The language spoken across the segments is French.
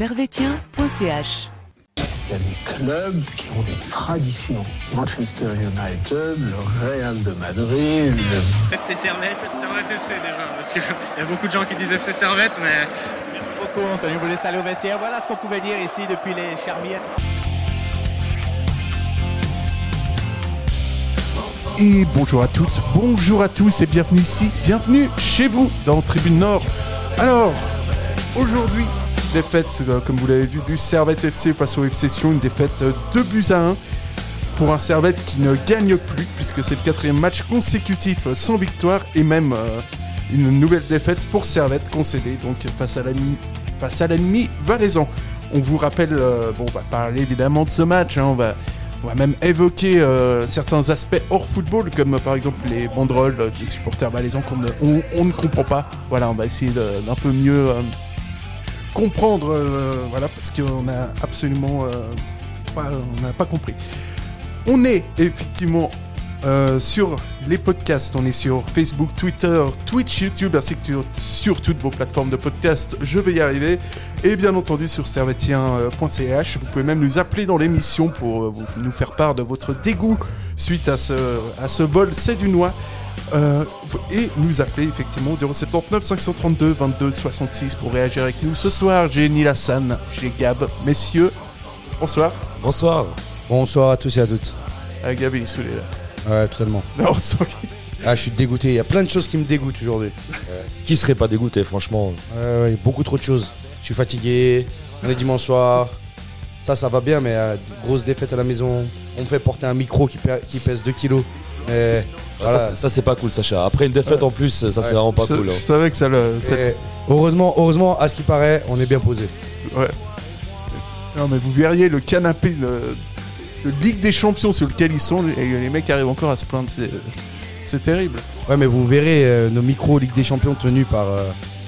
servetien.ch. Il y a des clubs qui ont des traditions. Manchester United, le Real de Madrid, le... FC Servette. Servette FC déjà, parce qu'il y a beaucoup de gens qui disent FC Servette, mais... Merci beaucoup Anthony, vous laisse aller au vestiaire. Voilà ce qu'on pouvait dire ici depuis les Charmières. Et bonjour à toutes, bonjour à tous et bienvenue ici, bienvenue chez vous dans Tribune Nord. Alors, aujourd'hui, défaite, euh, comme vous l'avez vu, du Servette FC face au FC Sion, une défaite 2 buts à 1 pour un Servette qui ne gagne plus puisque c'est le quatrième match consécutif sans victoire et même euh, une nouvelle défaite pour Servette concédée donc face à l'ami face à l'ennemi valaisan. On vous rappelle, euh, bon, on va parler évidemment de ce match, hein, on va on va même évoquer euh, certains aspects hors football, comme euh, par exemple les banderoles euh, des supporters valaisans qu'on ne, ne comprend pas. Voilà, on va essayer d'un peu mieux euh, comprendre, euh, voilà, parce qu'on a absolument euh, on n'a pas compris. On est effectivement euh, sur les podcasts, on est sur Facebook, Twitter, Twitch, YouTube, ainsi que sur, toutes vos plateformes de podcasts. Je vais y arriver. Et bien entendu sur servetien.ch. Vous pouvez même nous appeler dans l'émission pour nous faire part de votre dégoût suite à ce, à ce vol C'est du noix. Euh, et nous appeler effectivement au 079 532 22 66 pour réagir avec nous. Ce soir, j'ai Neil Hassan, j'ai Gab. Messieurs, bonsoir. Bonsoir. Bonsoir à tous et à toutes. Ah, Gab, il est saoulé là. Ouais, totalement. Non, on sent qu'il- Ah, je suis dégoûté. Il y a plein de choses qui me dégoûtent aujourd'hui. Qui serait pas dégoûté, franchement Ouais, ouais, beaucoup trop de choses. Je suis fatigué. On est dimanche soir. Ça, ça va bien, mais euh, grosse défaite à la maison. On me fait porter un micro qui pèse 2 kilos. Et voilà. Ça, c'est- Ça, c'est pas cool, Sacha. Après une défaite en plus, ça, c'est Ouais. vraiment pas je, cool. hein. je savais que ça le. ça- heureusement, heureusement, à ce qui paraît, on est bien posé. Non, mais vous verriez le canapé de, de Ligue des Champions sur lequel ils sont, et les mecs arrivent encore à se plaindre. C'est, c'est terrible. Ouais, mais vous verrez euh, nos micros Ligue des Champions tenus par euh,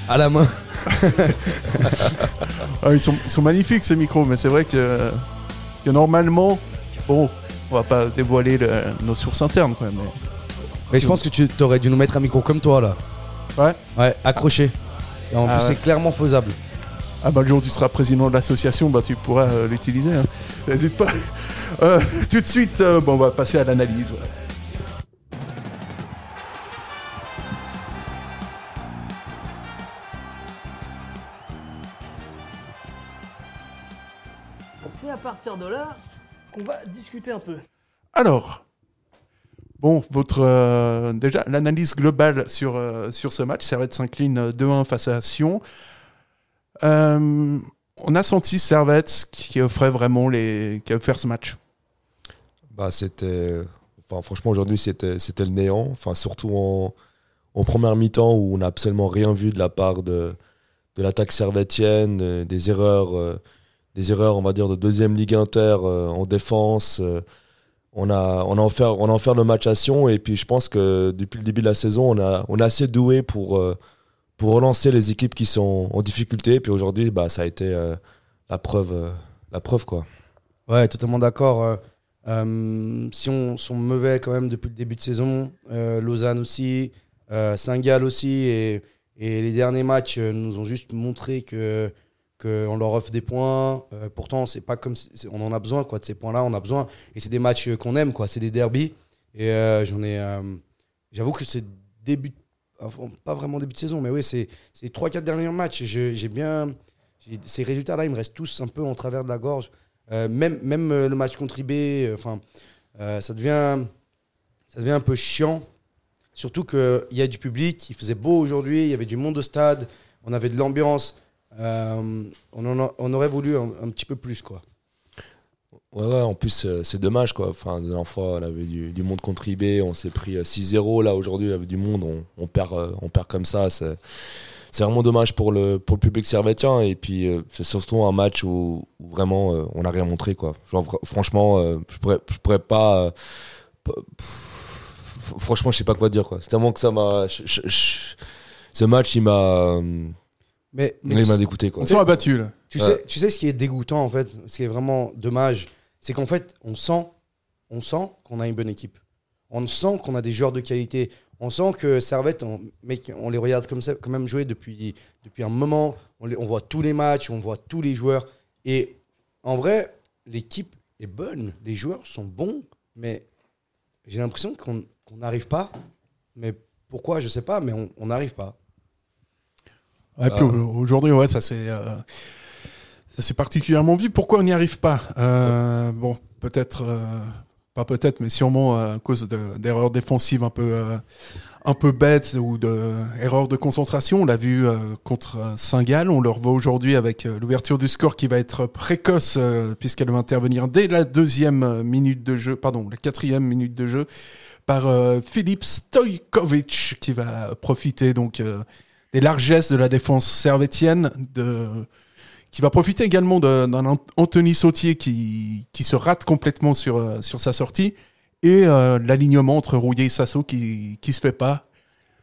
à la main. Ah, ils, sont, ils sont magnifiques ces micros, mais c'est vrai que, que normalement, bon, on va pas dévoiler le- nos sources internes, quoi, mais. Mais je pense que tu aurais dû nous mettre un micro comme toi là. Ouais. Ouais, accroché. Et en Ah plus, ouais. c'est clairement faisable. Ah bah le jour où tu seras président de l'association, bah tu pourras euh, l'utiliser. hein. N'hésite pas. Euh, tout de suite, euh, bon, on va passer à l'analyse. C'est à partir de là qu'on va discuter un peu. Alors, bon, votre euh, déjà l'analyse globale sur, euh, sur ce match, Servette s'incline euh, 2-1 face à Sion. Euh, on a senti Servette qui offrait vraiment les, qui a offert ce match. Bah, c'était. Enfin, franchement, aujourd'hui, c'était, c'était le néant. Enfin, surtout en, en première mi-temps où on n'a absolument rien vu de la part de, de l'attaque servétienne, des erreurs, euh, des erreurs, on va dire, de deuxième ligue inter euh, en défense. euh, on a, on, a offert, on a le match à Sion et puis je pense que depuis le début de la saison, on a, on a assez doué pour, euh, pour relancer les équipes qui sont en difficulté. Puis aujourd'hui, bah, ça a été la, preuve, la preuve, quoi. Ouais, totalement d'accord. Si on sont mauvais quand même depuis le début de saison, Lausanne aussi, Saint-Gall aussi, et, et les derniers matchs nous ont juste montré que qu'on leur offre des points. Euh, pourtant, c'est pas comme si- on en a besoin quoi de ces points-là, on a besoin. Et c'est des matchs qu'on aime quoi, c'est des derbies. Et euh, j'en ai, euh, j'avoue que c'est début, enfin, pas vraiment début de saison, mais oui, c'est c'est trois quatre derniers matchs. J'ai bien, ces résultats-là, ils me restent tous un peu en travers de la gorge. Même, même le match contre IB, euh, enfin, ça, devient, ça devient un peu chiant. Surtout qu'il y a du public, il faisait beau aujourd'hui, il y avait du monde au stade, on avait de l'ambiance. Euh, on, aurait voulu un, petit peu plus, quoi. Ouais, ouais, en plus, euh, c'est dommage, quoi. Enfin, la dernière fois, on avait du, du monde contre IB, on s'est pris euh, 6-0. Là, aujourd'hui, avec du monde, on, perd, euh, on perd comme ça. C'est vraiment dommage pour le, pour le public servétien. Et puis, euh, c'est surtout un match où, vraiment, euh, on n'a rien montré, quoi. Franchement, euh, je pourrais, pourrais pas. euh, franchement, je sais pas quoi dire, quoi. C'est tellement que ça m'a. Ce match, il m'a. Euh, Mais, Il m'a dégoûté, quoi. On sont abattus là. Tu, Ouais. sais, tu sais ce qui est dégoûtant, en fait, ce qui est vraiment dommage, c'est qu'en fait, on sent, on sent qu'on a une bonne équipe. on sent qu'on a des joueurs de qualité. On sent que Servette, on, mec, on les regarde comme ça, quand même jouer depuis, depuis un moment. On, les- on voit tous les matchs, on voit tous les joueurs. Et en vrai, l'équipe est bonne. Les joueurs sont bons, mais j'ai l'impression qu'on qu'on n'arrive pas. Mais pourquoi, je sais pas, mais on n'arrive pas. Aujourd'hui, ouais, ça c'est euh, ça particulièrement vu. Pourquoi on n'y arrive pas? Euh, Bon, peut-être euh, pas peut-être, mais sûrement à cause de- d'erreurs défensives un peu un peu bêtes ou de erreurs de concentration. On l'a vu contre Saint-Gall. On le revoit aujourd'hui avec l'ouverture du score qui va être précoce puisqu'elle va intervenir dès la deuxième minute de jeu, pardon, la quatrième minute de jeu par Filip Stojkovic qui va profiter donc des largesses de la défense servétienne, de, qui va profiter également d'un Ant- Anthony Sautier qui, qui se rate complètement sur, euh, sur sa sortie, et euh, l'alignement entre Rouillet et Sasso qui qui se fait pas.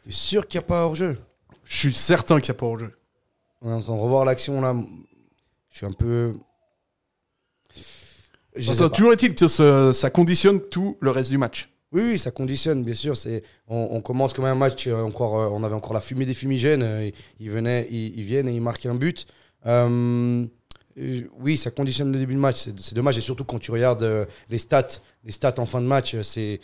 T'es sûr qu'il n'y a pas hors-jeu Je suis certain qu'il n'y a pas hors-jeu. On est en train de revoir l'action là. Je suis un peu. Je toujours est-il que ce- ça conditionne tout le reste du match. Oui, oui, ça conditionne, bien sûr. On, commence comme un match, euh, encore, euh, on avait encore la fumée des fumigènes. euh, Ils, venaient, ils, viennent et ils marquent un but. Oui, ça conditionne le début de match. C'est, dommage. Et surtout quand tu regardes les stats, les stats en fin de match, c'est,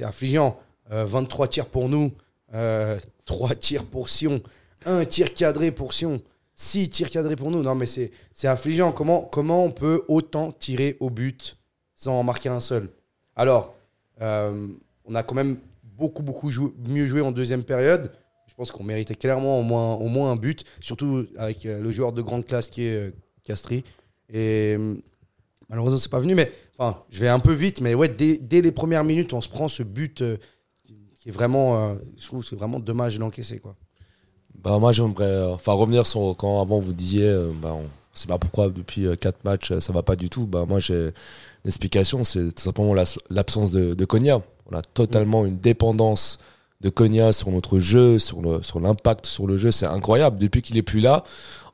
affligeant. Euh, 23 tirs pour nous, euh, 3 tirs pour Sion, 1 tir cadré pour Sion, 6 tirs cadrés pour nous. Non, mais c'est, c'est affligeant. Comment, comment on peut autant tirer au but sans en marquer un seul? Alors, euh, on a quand même beaucoup, beaucoup mieux joué en deuxième période. Je pense qu'on méritait clairement au moins, au moins un but, surtout avec euh, le joueur de grande classe qui est euh, Castri. Et malheureusement, c'est pas venu. Mais enfin, je vais un peu vite. Mais ouais, dès, dès les premières minutes, on se prend ce but qui est vraiment, je trouve, c'est vraiment dommage de l'encaisser, quoi. Bah, moi, j'aimerais enfin, revenir sur quand avant vous disiez, bah, on sait pas pourquoi depuis 4 matchs euh, ça va pas du tout. Bah, moi, j'ai une explication c'est tout simplement l'absence de, de Konya. On a totalement une dépendance de Konya sur notre jeu, sur le sur l'impact sur le jeu. C'est incroyable. Depuis qu'il est plus là,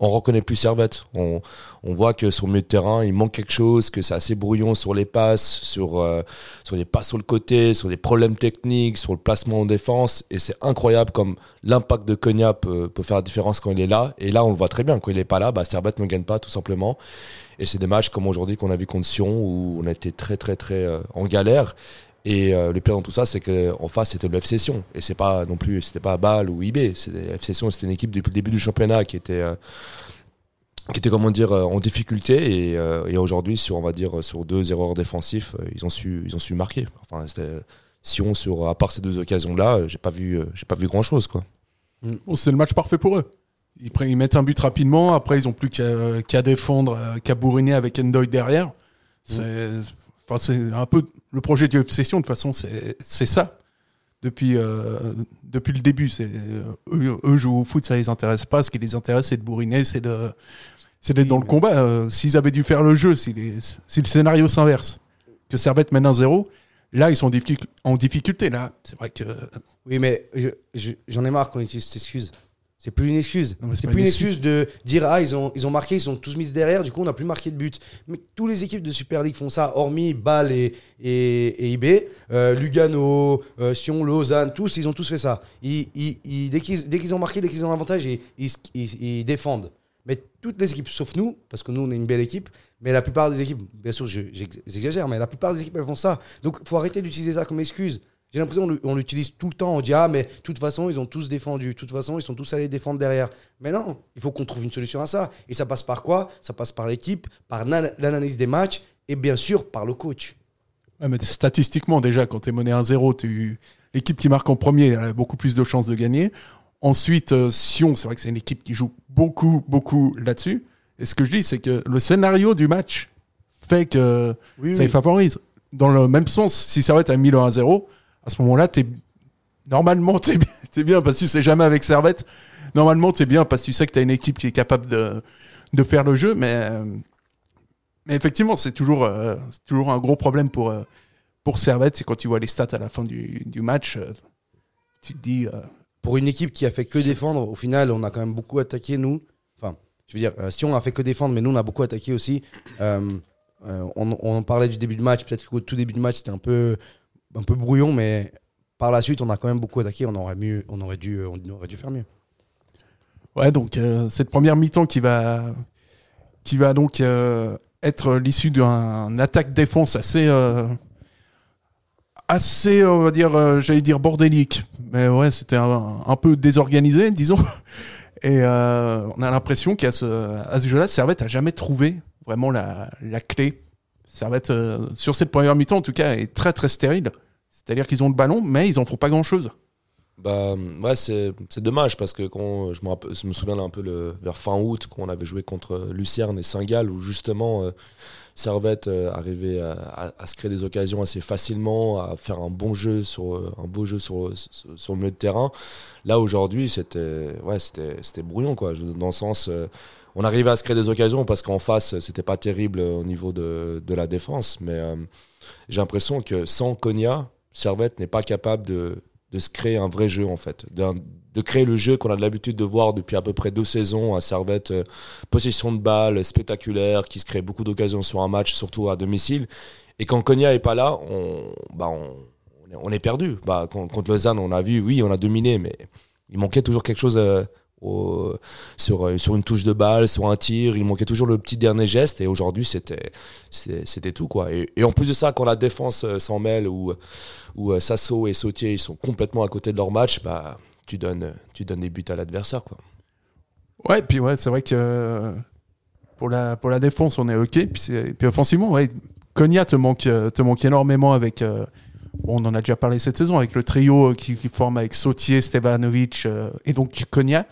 on reconnaît plus Servette. On, on voit que sur le de terrain, il manque quelque chose, que c'est assez brouillon sur les passes, sur, euh, sur les passes sur le côté, sur les problèmes techniques, sur le placement en défense. Et c'est incroyable comme l'impact de Konya peut, peut faire la différence quand il est là. Et là, on le voit très bien. Quand il est pas là, bah, Servette ne gagne pas, tout simplement. Et c'est des matchs comme aujourd'hui qu'on a vu contre Sion, où on a été très, très, très euh, en galère. Et euh, le pire dans tout ça, c'est qu'en face, c'était le FC Sion. Et c'est pas non plus, c'était pas Bâle ou IB. FC Sion, c'était une équipe depuis le début du championnat qui était, euh, qui était comment dire, euh, en difficulté. Et, et aujourd'hui, sur, on va dire, sur deux erreurs défensives, ils ont su, ils ont su marquer. Enfin, c'était Sion, sur, à part ces deux occasions-là, euh, j'ai pas vu, j'ai pas vu grand chose, quoi. Bon, c'est le match parfait pour eux. Ils, prennent- ils mettent un but rapidement, après ils ont plus qu'à défendre, qu'à bourriner avec Endoy derrière. C'est enfin, c'est un peu le projet du Session, de toute façon, c'est c'est ça. Depuis, euh, depuis le début, c'est euh, eux, eux jouent au foot, ça les intéresse pas. Ce qui les intéresse, c'est de bourriner, c'est de c'est d'être dans le combat. Euh, S'ils avaient dû faire le jeu, si, les- si le scénario s'inverse, que Servette mène un 0 là ils sont en difficulté. Là, c'est vrai que Oui, mais je- je- j'en ai marre qu'on utilise cette excuse. C'est plus une excuse. C'est plus une excuse de dire ah ils ont ils ont marqué, ils sont tous mis derrière, du coup on n'a plus marqué de but. Mais tous les équipes de Super League font ça, hormis Bâle et, et, et IB, Euh, Lugano, euh, Sion, Lausanne, tous ils ont tous fait ça. Ils, ils- ils- dès qu'ils ont marqué, dès qu'ils ont l'avantage, ils, défendent. Mais toutes les équipes, sauf nous, parce que nous on est une belle équipe, mais la plupart des équipes, bien sûr je- j'ex- j'exagère, mais la plupart des équipes elles font ça. Donc faut arrêter d'utiliser ça comme excuse. J'ai l'impression qu'on l'utilise tout le temps. On dit ah mais de toute façon ils ont tous défendu. De toute façon ils sont tous allés défendre derrière. Mais non, il faut qu'on trouve une solution à ça. Et ça passe par quoi? Ça passe par l'équipe, par na- l'analyse des matchs et bien sûr par le coach. Ouais, mais statistiquement, déjà, quand tu es mené 1-0, tu... l'équipe qui marque en premier elle a beaucoup plus de chances de gagner. Ensuite, euh, Sion, c'est vrai que c'est une équipe qui joue beaucoup, beaucoup là-dessus. Et ce que je dis, c'est que le scénario du match fait que Oui, ça les favorise. Dans le même sens, si Servette a mis le 1-0, à ce moment-là, t'es... normalement, tu es, bien parce que tu sais jamais avec Servette. Normalement, tu es bien parce que tu sais que tu as une équipe qui est capable de, de faire le jeu. Mais, mais effectivement, c'est toujours, euh, toujours un gros problème pour, euh, pour Servette. C'est quand tu vois les stats à la fin du, du match, euh, tu te dis. Pour une équipe qui a fait que défendre, au final on a quand même beaucoup attaqué nous. Enfin, je veux dire, euh, Sion a fait que défendre, mais nous on a beaucoup attaqué aussi. On, on en parlait du début du match. Peut-être qu'au tout début du match c'était un peu un peu brouillon, mais par la suite, on a quand même beaucoup attaqué. On aurait, mieux, on aurait, dû, on aurait dû faire mieux. Ouais, donc euh, cette première mi-temps qui va, qui va donc euh, être l'issue d'un attaque-défense assez, euh, assez, on va dire, euh, j'allais dire bordélique, mais ouais, c'était un, peu désorganisé, disons. Et euh, on a l'impression qu'à ce, ce jeu-là, Servette a jamais trouvé vraiment la, la clé. Servette, euh, sur cette première mi-temps, en tout cas, est très très stérile. C'est-à-dire qu'ils ont le ballon, mais ils en font pas grand-chose. Bah ouais, c'est dommage parce que quand je me, rappelle- je me souviens un peu vers fin août quand on avait joué contre Lucerne et Saint-Gall où justement euh, Servette euh, arrivait à, se créer des occasions assez facilement, à faire un bon jeu sur euh, un beau jeu sur, sur, le milieu de terrain. Là aujourd'hui, c'était ouais, brouillon quoi, dans le sens euh, on arrivait à se créer des occasions parce qu'en face c'était pas terrible au niveau de, de la défense mais euh, j'ai l'impression que sans Konya, Servette n'est pas capable de de se créer un vrai jeu en fait, de créer le jeu qu'on a de l'habitude de voir depuis à peu près deux saisons à Servette, euh, possession de balle spectaculaire, qui se crée beaucoup d'occasions sur un match, surtout à domicile. Et quand Konya est pas là, on, bah on, on est- perdu. Bah, con- contre Lausanne, on a vu, oui, on a dominé, mais il manquait toujours quelque chose euh, sur, euh, sur une touche de balle, sur un tir. Il manquait toujours le petit dernier geste. Et aujourd'hui, c'était c'était tout quoi. Et, en plus de ça, quand la défense euh, s'en mêle ou où euh, Sasso et Sautier ils sont complètement à côté de leur match, bah tu donnes tu donnes des buts à l'adversaire quoi. Ouais, puis ouais, c'est vrai que pour la, pour la défense, on est OK. Puis, puis offensivement, ouais, Konya te manque, te manque énormément avec. on en a déjà parlé cette saison, avec le trio qui, qui forme avec Sautier, Stevanovic et donc Konya.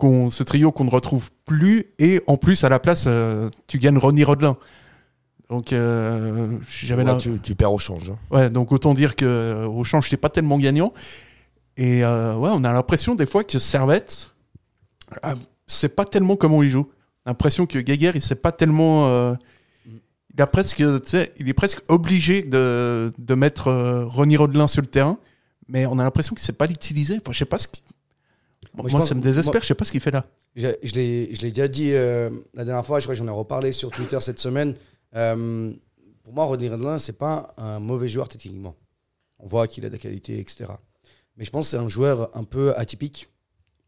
Qu'on, ce trio qu'on ne retrouve plus. Et en plus, à la place, euh, tu gagnes Ronnie Rodelin. Donc, euh, j'avais Ouais, tu, tu perds au change. hein. Ouais, donc autant dire que euh, au change, t'es pas tellement gagnant. Et euh, ouais, on a l'impression des fois que Servette, ah, c'est pas tellement comment il joue. L'impression que Geiger, il sait pas tellement. euh, il a presque, il est presque obligé de, de mettre Ronnie Rodelin sur le terrain, mais on a l'impression qu'il sait pas l'utiliser. Enfin, je sais pas ce qui. Moi, ça me désespère. moi- Je sais pas ce qu'il fait là. Je, je l'ai déjà dit euh, la dernière fois, je crois que j'en ai reparlé sur Twitter cette semaine. Euh, pour moi, Rodney Redlin, c'est pas un mauvais joueur techniquement. On voit qu'il a des qualités, etc. Mais je pense que c'est un joueur un peu atypique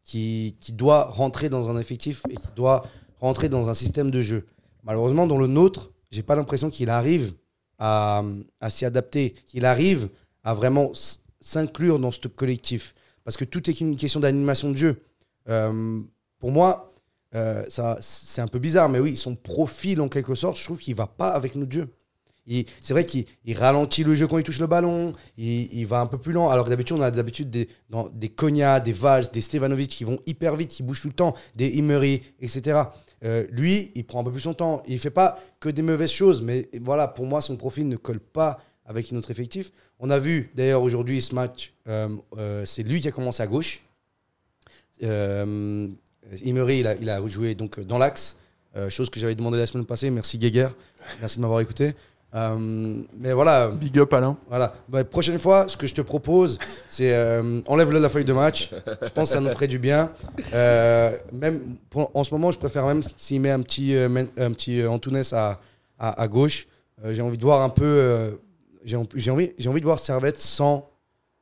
qui, qui doit rentrer dans un effectif et qui doit rentrer dans un système de jeu. Malheureusement, dans le nôtre, j'ai pas l'impression qu'il arrive à, à s'y adapter, qu'il arrive à vraiment s'inclure dans ce collectif. Parce que tout est une question d'animation de jeu. Euh, pour moi, euh, c'est un peu bizarre, mais oui, son profil en quelque sorte, je trouve qu'il va pas avec notre jeu. C'est vrai qu'il il ralentit le jeu quand il touche le ballon, il, va un peu plus lent, alors que d'habitude, on a d'habitude des, des Konya, des Valls, des Stevanovic qui vont hyper vite, qui bougent tout le temps, des Emery, etc. Euh, lui, il prend un peu plus son temps. Il fait pas que des mauvaises choses, mais voilà, pour moi, son profil ne colle pas avec notre effectif. On a vu d'ailleurs aujourd'hui ce match, euh, euh, c'est lui qui a commencé à gauche. Euh, Emery, il a, il a joué donc dans l'axe, euh, chose que j'avais demandé la semaine passée. Merci Guéguer, merci de m'avoir écouté. Euh, mais voilà, Big up Alain. voilà. Bah, prochaine fois, ce que je te propose, c'est euh, enlève-le de la feuille de match. Je pense que ça nous ferait du bien. Euh, même pour- en ce moment, je préfère même s'il met un petit, euh, un petit euh, Antunes à, à, à gauche. Euh, j'ai envie de voir un peu. J'ai en- j'ai envie, envie de voir Servette sans,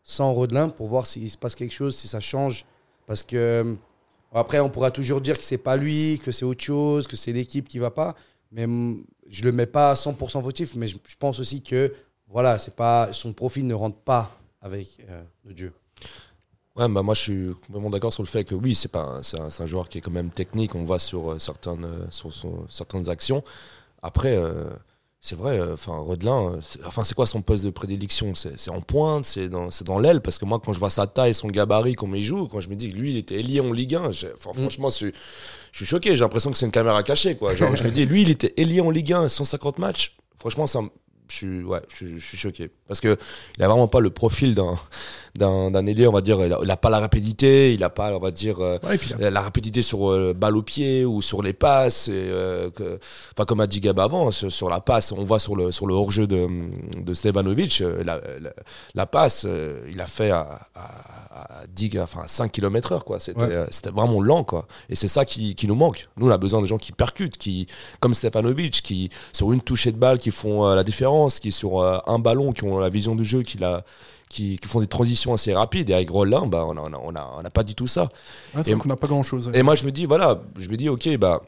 sans Rodelin pour voir s'il se passe quelque chose, si ça change. Parce que euh, après, on pourra toujours dire que c'est pas lui, que c'est autre chose, que c'est l'équipe qui va pas. Mais je le mets pas à 100% fautif. Mais je, pense aussi que voilà, c'est pas son profil ne rentre pas avec euh, le jeu. Ouais, bah moi je suis complètement d'accord sur le fait que oui, c'est pas c'est un, joueur qui est quand même technique, on voit sur euh, certaines sur, certaines actions. Après c'est vrai euh, enfin Rodelin euh, c'est- enfin c'est quoi son poste de prédilection? C'est en pointe, c'est dans c'est dans l'aile? Parce que moi quand je vois sa taille, son gabarit comment il joue, quand je me dis que lui il était ailier en Ligue 1, j'ai- enfin, franchement je suis je suis choqué, j'ai l'impression que c'est une caméra cachée quoi. Genre je me dis lui il était ailier en Ligue 1, 150 matchs. Franchement ça je suis ouais, je suis, je suis choqué parce que il a vraiment pas le profil d'un ailier, on va dire, il a, il a pas la rapidité, il a pas, on va dire, euh, Ouais, et puis, la, la rapidité sur euh, balle au pied ou sur les passes. Et, euh, que, enfin, comme a dit Gab avant, sur, sur la passe, on voit sur le sur le hors-jeu de, de Stevanovic, euh, la, la, la passe, il a fait à, à, à 10, enfin 5 km heure. C'était Ouais. vraiment lent, quoi. Et c'est ça qui, qui nous manque. Nous, on a besoin de gens qui percutent, qui, comme Stefanovic, qui, sur une touchée de balle, qui font euh, la différence défense, qui sur euh, un ballon, qui ont la vision du jeu, qui, la, qui, qui font des transitions assez rapides. Et avec Rollin, bah, on n'a on a, on a, on a pas du tout ça. Et- qu'on n'a pas grand chose. Et moi, je me dis, voilà, je me dis, ok, bah,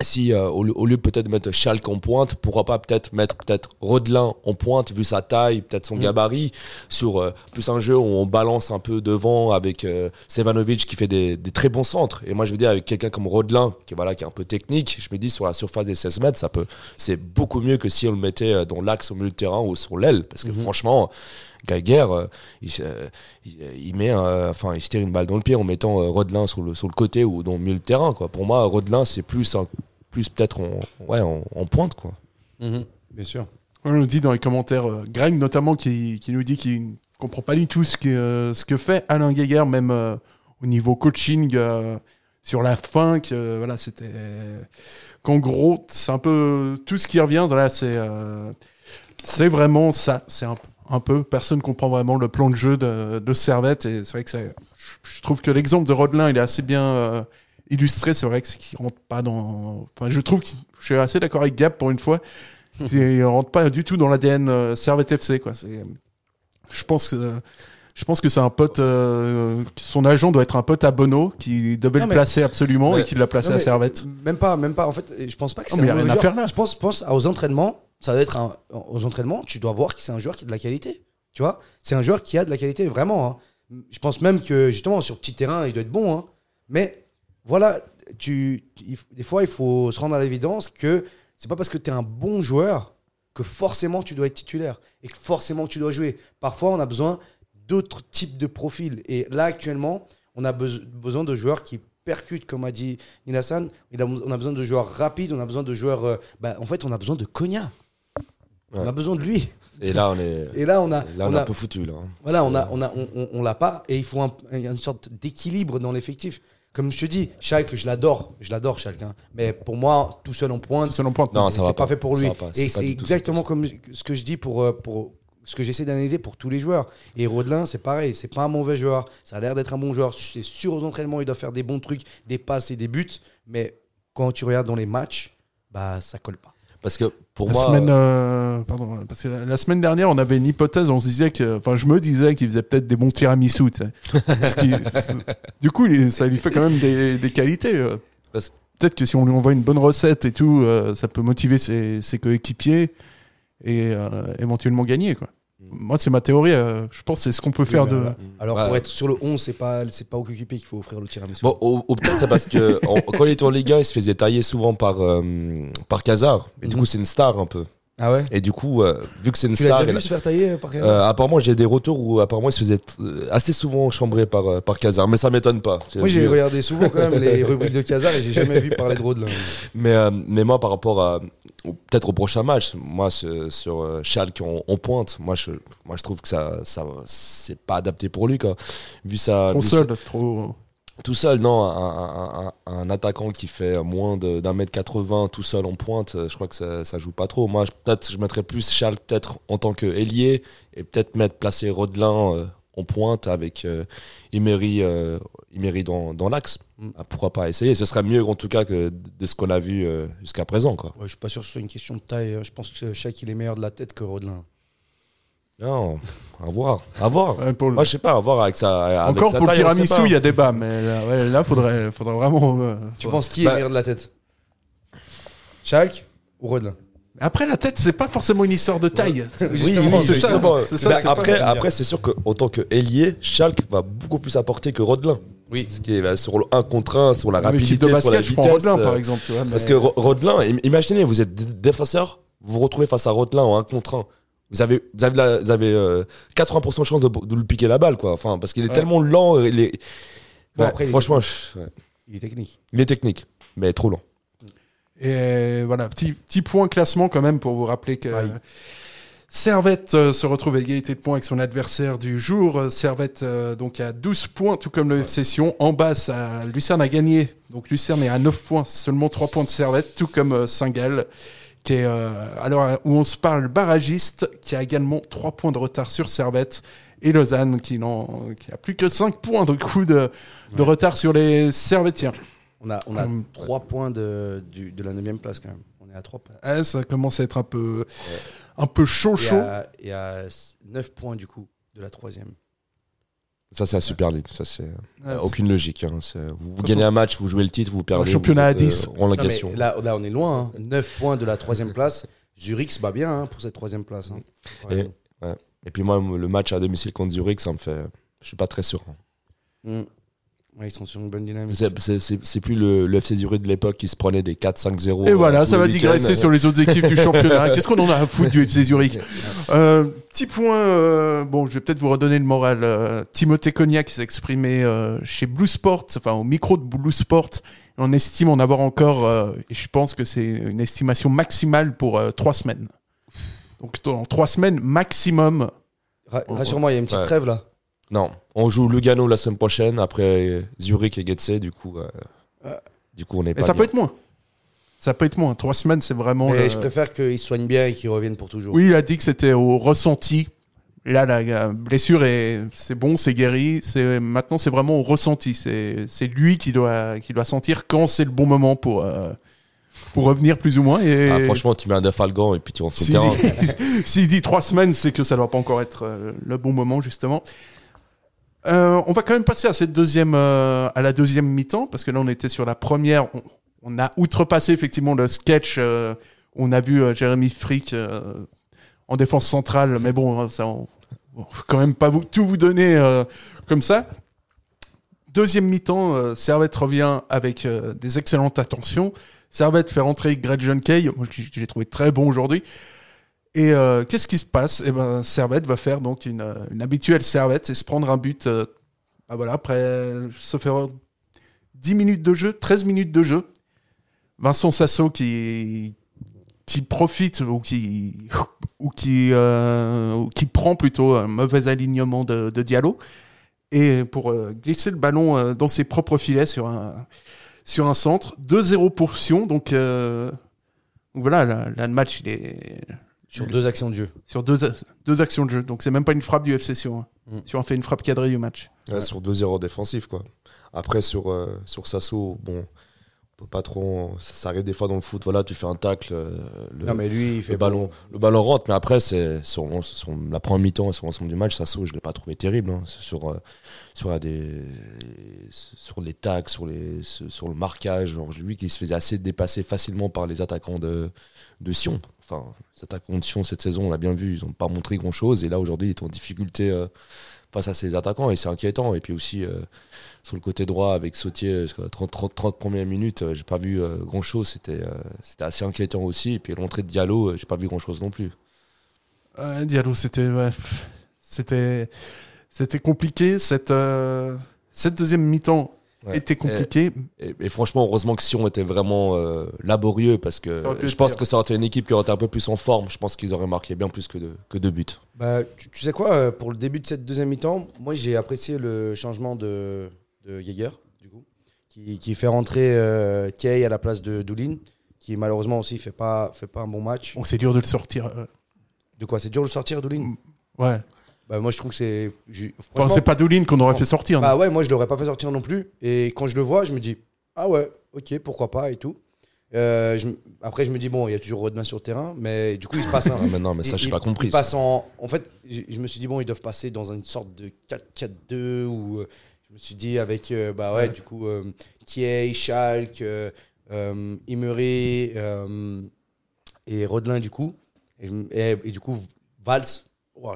si euh, au, lieu- au lieu peut-être de mettre Schalke en pointe, pourquoi pas peut-être mettre peut-être Rodelin en pointe, vu sa taille, peut-être son gabarit, sur euh, plus un jeu où on balance un peu devant avec euh, Sevanovic qui fait des, des très bons centres. Et moi, je me dis, avec quelqu'un comme Rodelin, qui, voilà, qui est un peu technique, je me dis, sur la surface des 16 mètres, ça peut, c'est beaucoup mieux que si on le mettait dans l'axe au milieu de terrain ou sur l'aile. Parce que franchement, Geiger, euh, il, euh, il, met, euh, enfin, il se tire une balle dans le pied en mettant euh, Rodelin sur le, sur le côté ou dans le milieu de terrain, quoi. Pour moi, Rodelin, c'est plus, un- plus peut-être en, ouais, en, en pointe, quoi. Mhm, Bien sûr. On nous dit dans les commentaires, euh, Greg notamment, qui, qui nous dit qu'il ne comprend pas du tout ce que, euh, ce que fait Alain Geiger, même euh, au niveau coaching, euh, sur la fin, que voilà, c'était. Qu'en gros, c'est un peu tout ce qui revient. Là, c'est. euh, c'est vraiment ça. C'est un, un peu. Personne comprend vraiment le plan de jeu de, de Servette. Et c'est vrai que c'est- je, trouve que l'exemple de Rodelin, il est assez bien euh, illustré. C'est vrai que c'est qu'il rentre pas dans. Enfin, je trouve que je suis assez d'accord avec Gap pour une fois. Il rentre pas du tout dans l'ADN euh, Servette FC. Quoi. C'est, je pense que. Je pense que c'est un pote. euh, son agent doit être un pote à Bono qui devait Non, le placer absolument et qui l'a placé Non, à Servette. Même pas, même pas. En fait, je pense pas que c'est mais un y a mauvais rien à joueur. faire là. Je pense, pense aux entraînements. Ça doit être aux entraînements. Tu dois voir que c'est un joueur qui a de la qualité. Tu vois, c'est un joueur qui a de la qualité vraiment. hein. Je pense même que justement sur petit terrain, il doit être bon. hein. Mais voilà, tu, des fois, il faut se rendre à l'évidence que c'est pas parce que tu es un bon joueur que forcément tu dois être titulaire et que forcément tu dois jouer. Parfois, on a besoin d'autres types de profils. Et là, actuellement, on a beso- besoin de joueurs qui percutent, comme a dit Nilassan. On a besoin de joueurs rapides, on a besoin de joueurs. euh, bah, en fait, on a besoin de On a besoin de lui. Et là, on est, Et là, on a. là, on on est a- un peu foutu, là. hein. voilà, on a, on a, on, on- on l'a pas et il faut un- une sorte d'équilibre dans l'effectif. Comme je te dis, Schalke, je l'adore, je l'adore Schalke, hein. mais pour moi, tout seul en pointe, Tout seul en pointe. Non, c'est ça va c'est pas pas. fait pour lui. pas. Et c'est exactement comme ce que je dis pour, euh, pour ce que j'essaie d'analyser pour tous les joueurs. Et Rodelin, c'est pareil, c'est pas un mauvais joueur. Ça a l'air d'être un bon joueur. C'est sûr aux entraînements, il doit faire des bons trucs, des passes et des buts, mais quand tu regardes dans les matchs, bah ça colle pas. Parce que pour la moi. semaine, euh, pardon, parce que la, la semaine dernière, on avait une hypothèse, on se disait que, enfin, je me disais qu'il faisait peut-être des bons tiramisu. tu sais. Du coup, ça lui fait quand même des, des qualités. euh. Parce- Peut-être que si on lui envoie une bonne recette et tout, euh, ça peut motiver ses, ses coéquipiers et euh, éventuellement gagner. Quoi. Moi, c'est ma théorie. euh, je pense que c'est ce qu'on peut faire de. alors- Alors Ouais. pour être sur le 11, c'est pas, c'est pas au qu'il faut offrir le tiramisu. Bon, ou peut-être c'est parce que en- quand il était en Ligue 1, il se faisait tailler souvent par, euh, par Kazar. Et du Mhm. coup, c'est une star un peu. Ah ouais? Et du coup, euh, vu que c'est une Tu l'as star. déjà elle vu a- se faire tailler par quelqu'un euh, apparemment, j'ai des retours où apparemment il se faisait euh, assez souvent chambrer par, euh, par Kazar, mais ça m'étonne pas. Moi, j'ai regardé souvent quand même les rubriques de Kazar et j'ai jamais vu parler de Rodelin. Mais, euh, mais moi, par rapport à au- peut-être au prochain match, moi sur Schalke on, on pointe, moi je, moi je trouve que ça, ça c'est pas adapté pour lui quoi. Vu ça, Trop vu seul, trop. Tout seul, non. Un, un- un- un attaquant qui fait moins d'un mètre 80 tout seul en pointe, euh, je crois que ça, ça joue pas trop. Moi, peut-être, je mettrais plus Schalke peut-être en tant que ailier et peut-être mettre placer Rodelin euh, en pointe avec euh, Emery, euh, Emery dans, dans l'axe. Mm. Ah, pourquoi pas essayer? Ce serait mieux en tout cas que de ce qu'on a vu euh, jusqu'à présent, quoi. Ouais, je suis pas sûr que ce soit une question de taille. hein. Je pense que Shaq il est meilleur de la tête que Rodelin. Non, à voir, à voir. Ouais, le- Moi, je sais pas, à voir avec ça. avec Encore sa pour le taille, sait tiramisu, il y a débat, mais là, ouais, là faudrait, faudrait vraiment. euh, Tu penses qui est Bah- meilleur de la tête? Schalke ou Rodelin? Après, la tête, c'est pas forcément une histoire de taille. Oui, c'est ça. ça, après, après c'est sûr qu'en tant que ailier, Schalke va beaucoup plus apporter que Rodelin. Oui. Ce qui est bah, sur le 1 contre 1, sur la Mais rapidité, sur la basket, je prends vitesse. Rodelin, euh, par exemple. Tu vois, mais- Parce que Ro- Rodelin, im- imaginez, vous êtes défenseur, vous vous retrouvez face à Rodelin en 1 contre 1. Vous avez, vous avez, la- vous avez euh, 80% de chance de, de lui piquer la balle, quoi. Enfin, parce qu'il est Ouais. tellement lent. Il est, Bon, Ouais, après, il est franchement, je- ouais. Il est technique. il est technique, mais trop lent. Et voilà, petit, petit point classement quand même pour vous rappeler que. Servette euh, se retrouve à égalité de points avec son adversaire du jour. Euh, Servette euh, donc à 12 points, tout comme le FC Sion. En bas, ça, Lucerne a gagné. Donc Lucerne est à 9 points, seulement 3 points de Servette, tout comme euh, Saint-Gall, qui est, euh, l'heure où on se parle, barragiste, qui a également 3 points de retard sur Servette. Et Lausanne, qui, n'en- qui a plus que 5 points de coup de, de retard sur les Servettiens. On a, on a Hum. 3 points de, du- de la 9 place quand même. On est à 3 points. Ah, ça commence à être un peu, un peu chaud, Et chaud. à, et à 9 points du coup de la troisième. Ça, c'est la Super League. Ça, c'est Ouais, aucune logique. hein. Vous, vous gagnez un match, vous jouez le titre, vous perdez. championnat vous à êtes, 10. euh, Non, là, là, on est loin. 9 points de la troisième place. Zurich se bat bien hein, pour cette troisième place. hein. Ouais. Et puis moi, le match à domicile contre Zurich, ça me fait. Je suis pas très sûr. Mm. Ouais, ils sont sur une bonne dynamique. C'est- C'est c'est- c'est plus le, le FC Zurich de l'époque qui se prenait des 4-5-0. Et euh, voilà, tous ça va digresser sur les autres équipes du championnat. Qu'est-ce qu'on en a à foutre du FC Zurich Euh, Petit point, euh, bon, je vais peut-être vous redonner le moral. Euh, Timothée Cognac s'est exprimé euh, chez Blue Sport, enfin au micro de Blue Sport. On estime en avoir encore, euh, et je pense que c'est une estimation maximale pour euh, trois semaines. Donc dans trois semaines maximum. Ra- Rassure-moi, il y a une petite Ouais. trêve là. Non, on joue Lugano la semaine prochaine, après Zurich et Getse, du coup. euh, du coup, on est Et pas. ça bien. peut être moins. Ça peut être moins. Trois semaines, c'est vraiment. Mais le- je préfère qu'ils soignent bien et qu'ils reviennent pour toujours. Oui, il a dit que c'était au ressenti. Là, la la blessure est, c'est bon, c'est guéri. C'est maintenant, c'est vraiment au ressenti. C'est, c'est lui qui doit, qui doit sentir quand c'est le bon moment pour, euh, pour revenir plus ou moins. Et Ah, franchement, tu mets un Defalgan et puis tu rentres sur s'il le terrain. dit, s'il dit trois semaines, c'est que ça doit pas encore être euh, le bon moment justement. Euh, on va quand même passer à cette deuxième, euh, à la deuxième mi-temps parce que là, on était sur la première. On, a outrepassé effectivement le sketch. euh, on a vu Jérémy Frick en défense centrale, mais bon, hein, ça, on, on quand même pas tout vous donner comme ça. Deuxième mi-temps, Servette revient avec des excellentes attentions. Servette fait rentrer Greg John Kay. Moi, j'ai trouvé très bon aujourd'hui. Et euh, qu'est-ce qui se passe? Eh ben, Servette va faire donc une, euh, une habituelle Servette et se prendre un but. euh, bah voilà, après se faire 10 minutes de jeu, 13 minutes de jeu. Vincent Sasso qui qui profite ou qui ou qui qui prend plutôt un mauvais alignement de, de Diallo et pour glisser le ballon dans ses propres filets sur un sur un centre 2-0 pour Sion donc, voilà là, là, le match il est Sur deux actions de jeu. sur deux, deux actions de jeu. Donc c'est même pas une frappe du FC Sion. hein. Mm. Sion a fait une frappe cadrée du match. Ouais, Sur 2-0 défensif, quoi. Après, sur, euh, sur Sasso, bon, on peut pas trop. Ça, ça arrive des fois dans le foot, voilà, tu fais un tacle, euh, le, Non, mais lui, il fait le ballon, le ballon rentre, mais après, c'est sur, la première mi-temps et sur l'ensemble du match, Sasso, je l'ai pas trouvé terrible. hein. Sur, euh, sur, des, sur les tacles, sur, les, sur le marquage, genre, vu qu'il se faisait assez dépasser facilement par les attaquants de, de Sion. Enfin, de Sion cette saison, on l'a bien vu, ils n'ont pas montré grand-chose, et là, aujourd'hui, ils sont en difficulté. euh, face à ces attaquants et c'est inquiétant et puis aussi euh, sur le côté droit avec Sautier jusqu'à 30, 30, 30 premières minutes euh, j'ai pas vu grand chose c'était euh, assez inquiétant aussi et puis l'entrée de Diallo euh, j'ai pas vu grand chose non plus Euh, Diallo, c'était ouais, c'était c'était compliqué. Cette euh, cette deuxième mi-temps Ouais. était compliquée. et, et franchement heureusement que Sion était vraiment euh, laborieux parce que je pense pire. que ça aurait été une équipe qui aurait été un peu plus en forme je pense qu'ils auraient marqué bien plus que deux, que deux buts Bah, tu, tu sais quoi, euh, pour le début de cette deuxième mi-temps, moi j'ai apprécié le changement de, de Jaeger, du coup, qui, qui fait rentrer euh, Kay à la place de Doulin, qui malheureusement aussi fait pas, fait pas un bon match. Bon, c'est dur de le sortir. euh, De quoi? C'est dur de le sortir, Doulin? Ouais. Bah, Moi je trouve que c'est. Enfin, franchement, c'est pas Doulin qu'on aurait fait sortir. Bah ouais, moi je l'aurais pas fait sortir non plus. Et quand je le vois, je me dis, ah ouais, ok, pourquoi pas et tout. Euh, je après, je me dis, bon, il y a toujours Rodin sur le terrain, mais du coup, il se passe un. Ah, mais non mais ça j'ai pas compris il passe en, en fait, je, je me suis dit, bon, ils doivent passer dans une sorte de 4-4-2 ou euh, je me suis dit, avec, euh, bah ouais, du coup, euh, Kiei, Schalke, euh, euh, euh, et Rodelin, du coup. Et- et du coup, Valls,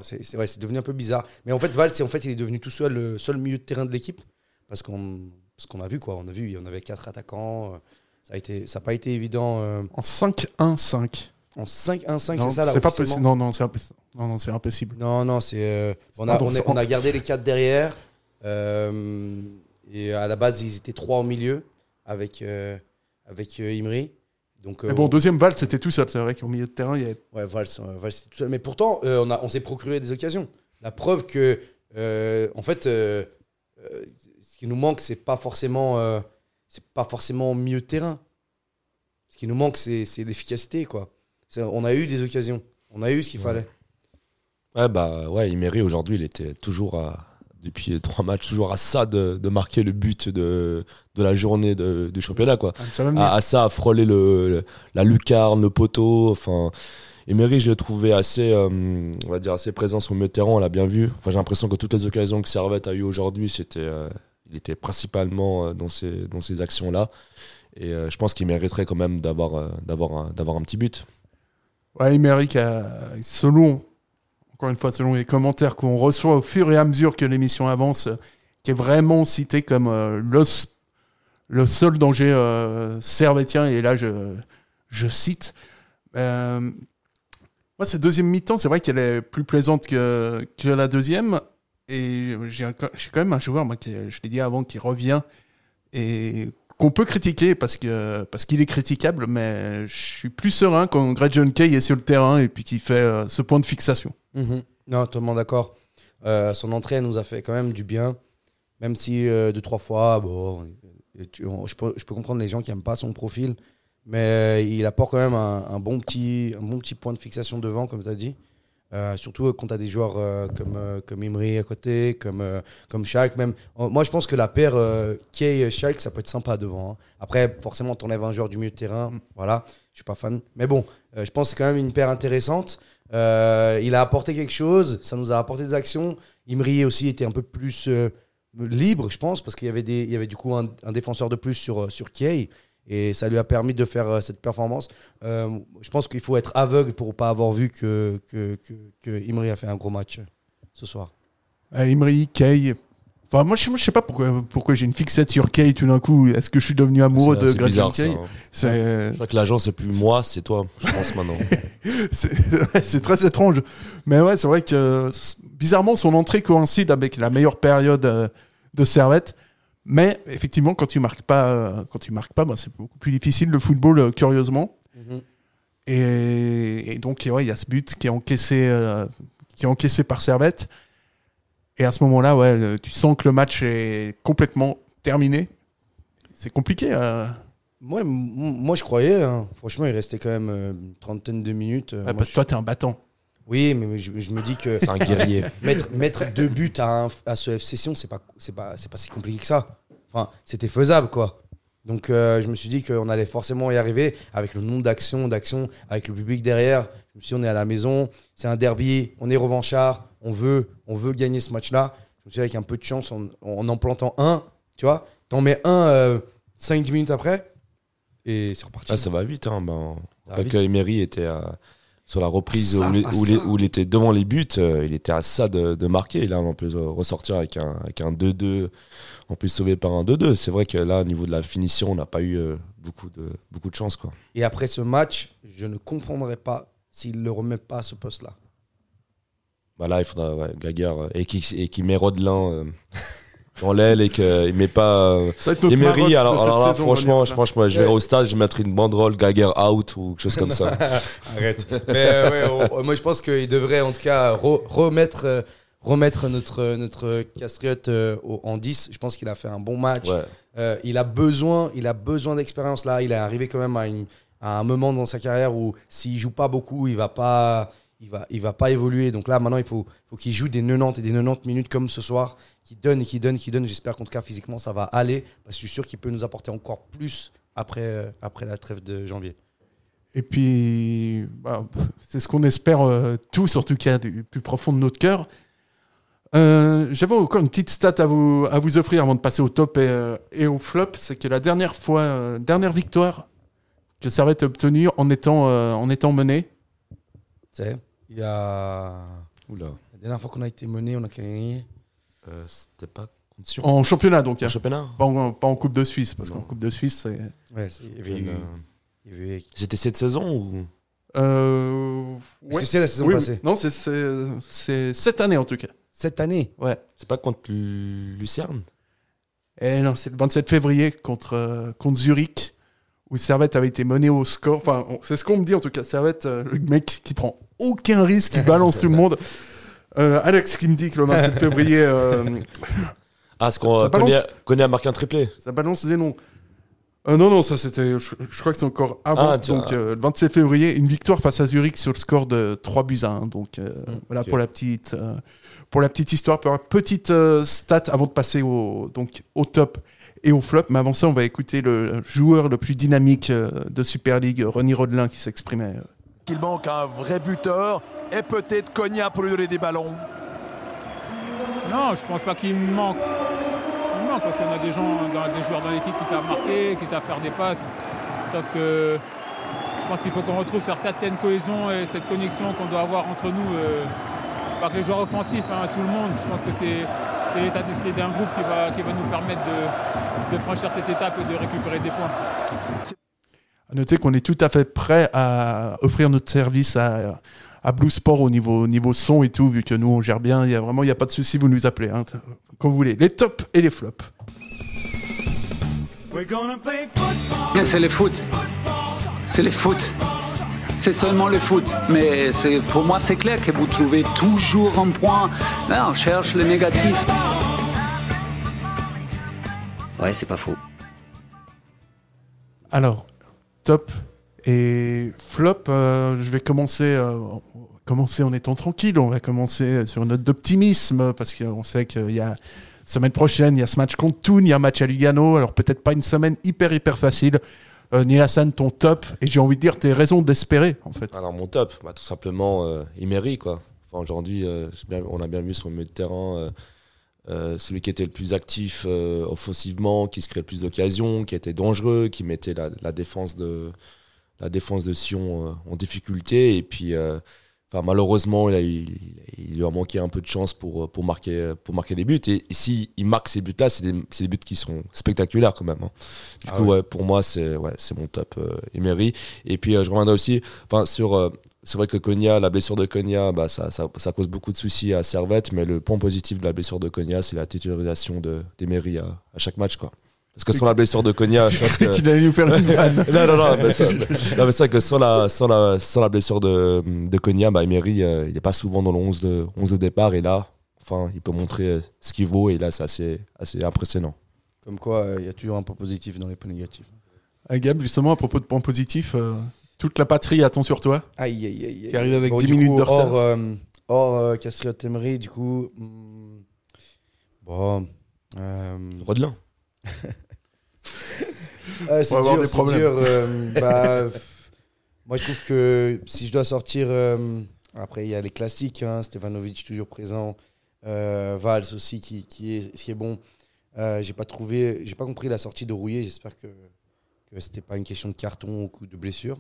c'est ouais, devenu un peu bizarre. Mais en fait, Valls, c'est- en fait, il est devenu tout seul, le seul milieu de terrain de l'équipe. Parce qu'on a vu, quoi. On a vu, en avait quatre attaquants. euh, Ça n'a été, ça a pas été évident. euh, En 5-1-5. en 5-1-5, Non, c'est ça là c'est pas possible. Non, non, c'est impossible. Non, non, c'est impossible. Non, non, c'est. euh, on, a, on, on gardé les quatre derrière. euh, et à la base, ils étaient trois au milieu avec, euh, avec euh, Imri. Donc, euh, Mais bon, deuxième balle, c'était tout seul. C'est vrai qu'au milieu de terrain, il y avait ouais, Valls, euh, Valls, c'était tout seul. Mais pourtant, euh, on, a- on s'est procuré des occasions. La preuve que, euh, en fait, euh, euh, ce qui nous manque, c'est pas forcément, euh, c'est pas forcément mieux de terrain. Ce qui nous manque, c'est c'est l'efficacité, quoi. On a eu des occasions. On a eu ce qu'il Ouais. fallait. Ouais, bah ouais, Imery aujourd'hui, il était toujours à- depuis trois matchs, toujours à ça de, de marquer le but de, de la journée de, du championnat. Quoi. Ah. À, à ça, à frôler le, le- la lucarne, le poteau. Enfin, Emery, je l'ai trouvé assez, euh, on va dire assez présent sur le terrain, on l'a bien vu. Enfin, j'ai l'impression que toutes les occasions que Servette a eues aujourd'hui, c'était, euh, il était principalement euh, dans ces, dans ces actions-là. Et euh, je pense qu'il mériterait quand même d'avoir, d'avoir, un, d'avoir un petit but. Ouais, a- selon, encore une fois, selon les commentaires qu'on reçoit au fur et à mesure que l'émission avance, qui est vraiment cité comme euh, le, le seul danger euh, servétien, et là je, je cite. Euh, moi, cette deuxième mi-temps, c'est vrai qu'elle est plus plaisante que, que la deuxième. Et j'ai quand même un joueur, moi, je l'ai dit avant, qui revient et qu'on peut critiquer parce que parce qu'il est critiquable, mais je suis plus serein quand Greg John Kay est sur le terrain et puis qu'il fait euh, ce point de fixation. Mhm. Non, totalement d'accord. Euh, son entrée nous a fait quand même du bien, même si euh, deux, trois fois, bon, je, peux, comprendre les gens qui n'aiment pas son profil, mais euh, il apporte quand même un, un bon petit, un bon petit point de fixation devant, comme tu as dit. Euh, surtout euh, quand tu as des joueurs euh, comme, comme Imri à côté, comme, comme Schalke. Même. Moi, je pense que la paire euh, Kay-Schalke, ça peut être sympa devant. hein. Après, forcément, tu enlèves un joueur du milieu de terrain. Voilà, je suis pas fan. Mais bon, je pense que c'est quand même une paire intéressante. Il a apporté quelque chose, ça nous a apporté des actions. Imri aussi était un peu plus libre, je pense, parce qu'il y avait, y avait du coup un, défenseur de plus sur, sur Kay. Et ça lui a permis de faire euh, cette performance. Euh, je pense qu'il faut être aveugle pour pas avoir vu que, que, que, que Imri a fait un gros match euh, ce soir. Euh, Imri, Kay. Enfin, moi, je, je sais pas pourquoi, pourquoi j'ai une fixette sur Kay tout d'un coup. Est-ce que je suis devenu amoureux de ça. Kay hein. C'est Je crois que l'agent, c'est plus moi, c'est toi, je pense maintenant. c'est ouais, très étrange. Mais ouais, c'est vrai que bizarrement, son entrée coïncide avec la meilleure période de Servette. Mais effectivement, quand tu marques pas, quand tu marques pas, bah, c'est beaucoup plus difficile le football, euh, curieusement. Et, et donc, ouais, il y a ce but qui est encaissé, euh, qui est encaissé par Servette. Et à ce moment-là, ouais, le- tu sens que le match est complètement terminé. C'est compliqué. euh. Moi, je croyais, hein. franchement, il restait quand même euh, une trentaine de minutes. Ouais, moi, parce je- que toi, t'es un battant. Oui, mais je, je me dis que C'est un guerrier. mettre, mettre deux buts à, un- à ce F Session, c'est pas, c'est pas, c'est pas si compliqué que ça. Enfin, c'était faisable, quoi. Donc, euh, je me suis dit qu'on allait forcément y arriver avec le nombre d'actions, d'actions, avec le public derrière. Je me suis dit, on est à la maison, c'est un derby, on est revanchard, on veut, on veut gagner ce match-là. Je me suis dit, avec un peu de chance, en en, en plantant un, tu vois, t'en mets un 5-10 minutes après, et c'est reparti. Ah, ça va vite. Hein. Ben, Emery était à- sur la reprise ça, où, il- à où il- ça. où il était devant les buts. euh, il était à ça de, de marquer. Et là, on peut ressortir avec un, avec un 2-2. On peut sauver par un 2-2. C'est vrai que là, au niveau de la finition, on n'a pas eu euh, beaucoup, de, beaucoup de chance. Quoi. Et après ce match, je ne comprendrais pas s'il ne le remet pas à ce poste-là. Bah là, il faudra ouais, Gaguerre euh, et qui, et qui met Rodelin euh, dans l'aile et qu'il met pas. euh, Emery, de alors, alors là, saison, franchement, je, franchement, je verrai au stade, je vais mettre une banderole Gaguerre out ou quelque chose comme ça. Arrête. Mais euh, ouais, on- moi, je pense qu'il devrait en tout cas re- remettre, euh, remettre notre, notre castriote euh, en 10. Je pense qu'il a fait un bon match. Ouais. Euh, il a besoin, il a besoin d'expérience là. Il est arrivé quand même à, une- à un moment dans sa carrière où s'il joue pas beaucoup, il va pas, il va, il va pas évoluer. Donc là, maintenant, il faut, faut qu'il joue des 90 et des 90 minutes comme ce soir, qui donne et qui donne, qui donne. J'espère qu'en tout cas physiquement, ça va aller parce que je suis sûr qu'il peut nous apporter encore plus après, euh, après la trêve de janvier. Et puis, bah, c'est ce qu'on espère euh, tous, en tout cas du plus profond de notre cœur. Euh, J'avais encore une petite stat à vous, à vous offrir avant de passer au top et, euh, et au flop. C'est que la dernière fois, dernière victoire que Servette a obtenue en étant, en étant mené, sais, il y a. Oula. La dernière fois qu'on a été mené, on a gagné. Euh, C'était pas en championnat donc, En hein. championnat pas, en, pas en Coupe de Suisse, parce qu'en Coupe de Suisse, c'est. Ouais, avait eu- Euh, C'était cette saison ou? Euh, Est-ce ouais. que c'est la saison Oui, passée? Non, c'est- cette année en tout cas. Cette année? Ouais. c'est pas contre Lu- Lucerne? Et non, c'est le 27 février contre, euh, contre Zurich, où Servette avait été mené au score. Enfin, c'est ce qu'on me dit en tout cas. Servette, euh, le mec qui prend aucun risque, qui balance tout le monde. Euh, Alex qui me dit que le 27 février, euh, Ah, ce qu'on connaît, connaît a marqué un triplé. ça balance des noms. Euh, non, non, ça c'était. Je, je crois que c'est encore avant. Ah, donc, euh, le 27 février, une victoire face à Zurich sur le score de 3 buts à 1. Donc, euh, voilà ok. pour la petite, euh, pour la petite histoire, pour la petite euh, stat avant de passer au, donc, au top et au flop. Mais avant ça, on va écouter le joueur le plus dynamique euh, de Super League, Ronny Rodelin, qui s'exprimait. Qu'il manque un vrai buteur et peut-être Cogna pour lui donner des ballons. Non, je pense pas qu'il manque. Il manque parce qu'on a des gens, des joueurs dans l'équipe qui savent marquer, qui savent faire des passes. Sauf que je pense qu'il faut qu'on retrouve cette certaine cohésion et cette connexion qu'on doit avoir entre nous. euh, pas que les joueurs offensifs, hein, tout le monde. Je pense que c'est l'état d'esprit d'un groupe qui va, nous permettre de franchir cette étape et de récupérer des points. À noter qu'on est tout à fait prêt à offrir notre service à, à Blue Sport au niveau, au niveau son et tout, vu que nous on gère bien. Il y a vraiment, il n'y a pas de souci, vous nous appelez, hein, quand vous voulez. Les tops et les flops. C'est le foot. C'est le foot. C'est seulement le foot. Mais c'est- pour moi, c'est clair que vous trouvez toujours un point. Là, on cherche le négatif. Ouais, c'est pas faux. Alors, top et flop, euh, je vais commencer, euh, commencer en étant tranquille. On va commencer sur une note d'optimisme parce qu'on sait qu'il y a semaine prochaine, il y a ce match contre Thun, il y a un match à Lugano. Alors peut-être pas une semaine hyper hyper facile. Euh, Neil Hassan, ton top et j'ai envie de dire tes raisons d'espérer en fait. Alors mon top, bah, tout simplement euh, Emery quoi. Enfin, aujourd'hui, on a bien vu le milieu de terrain, euh, celui qui était le plus actif euh, offensivement, qui se créait le plus d'occasions, qui était dangereux, qui mettait la, la défense de la défense de Sion euh, en difficulté. Et puis, euh, enfin, malheureusement, il, a- il, il lui a manqué un peu de chance pour, pour, marquer, pour marquer des buts. Et, et si il marque ces buts-là, c'est des, c'est des buts qui sont spectaculaires quand même. hein. Du Ah coup, ouais. ouais, pour moi, c'est ouais, c'est mon top euh, Emery. Et puis, euh, je reviendrai aussi enfin, sur. C'est vrai que Konya, la blessure de Konya, bah, ça, ça, ça cause beaucoup de soucis à Servette, mais le point positif de la blessure de Konya, c'est la titularisation de- d'Emery à, à chaque match. Quoi. Parce que sans la blessure de Konya, je pense que. Qu'il allait nous faire vanne. non, non, non, mais ça- non, mais c'est vrai que sans la, sans la, sans la blessure de, de Konya, bah, Emery, euh, il n'est pas souvent dans le 11 de, 11 de départ, et là, enfin, il peut montrer euh, ce qu'il vaut, et là, c'est assez, assez impressionnant. Comme quoi, euh, il y a toujours un point positif dans les points négatifs. Ah, Gab, justement, à propos de points positifs, euh, toute la patrie attend sur toi. Aïe, aïe, aïe. aïe. Qui arrive avec Bon, 10 du minutes coup, de retard. Hors, euh, hors euh, Castriot Emery, du coup. hmm, bon. Euh, Rodelin. ah, c'est On va avoir dur, des c'est problèmes. dur. euh, bah, moi, je trouve que si je dois sortir. euh, après, il y a les classiques, hein, Stevanovic toujours présent. euh, Valls aussi, qui, qui, est, qui est bon. Euh, j'ai pas trouvé, j'ai pas compris la sortie de Rouillé. J'espère que, que c'était pas une question de carton ou de blessure.